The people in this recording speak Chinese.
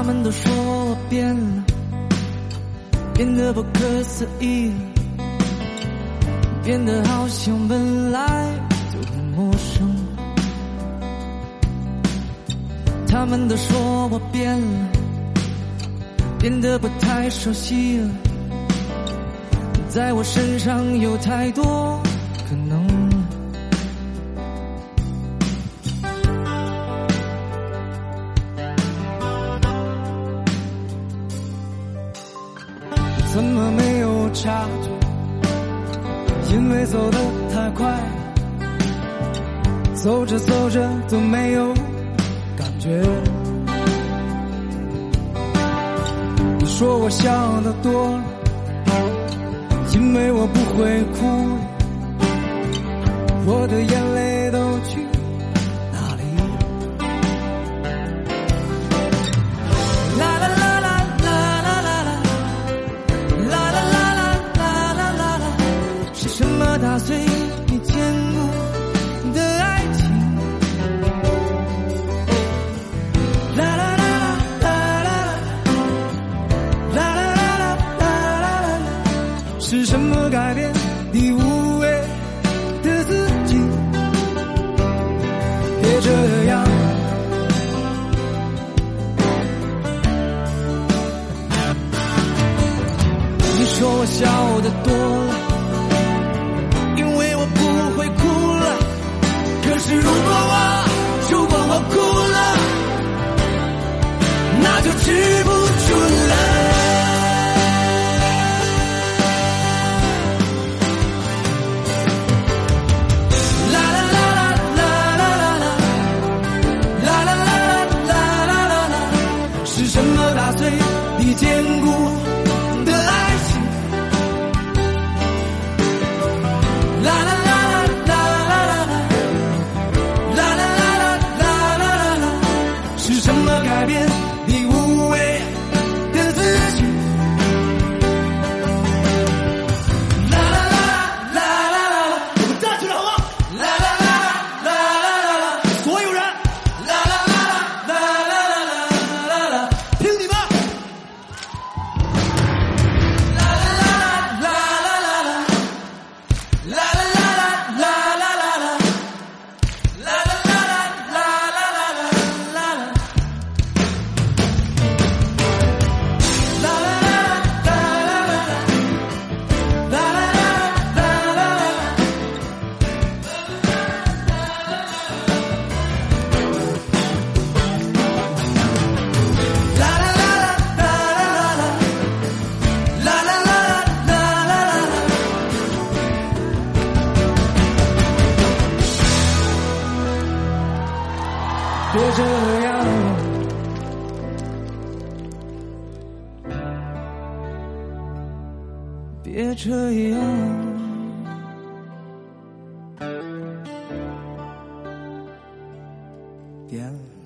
他们都说我变了，变得不可思议了，变得好像本来就很陌生。他们都说我变了，变得不太熟悉了，在我身上有太多可能。怎么没有察觉因为走得太快走着走着都没有感觉。你说我想得多因为我不会哭。说笑的多。了别这样别这样。点了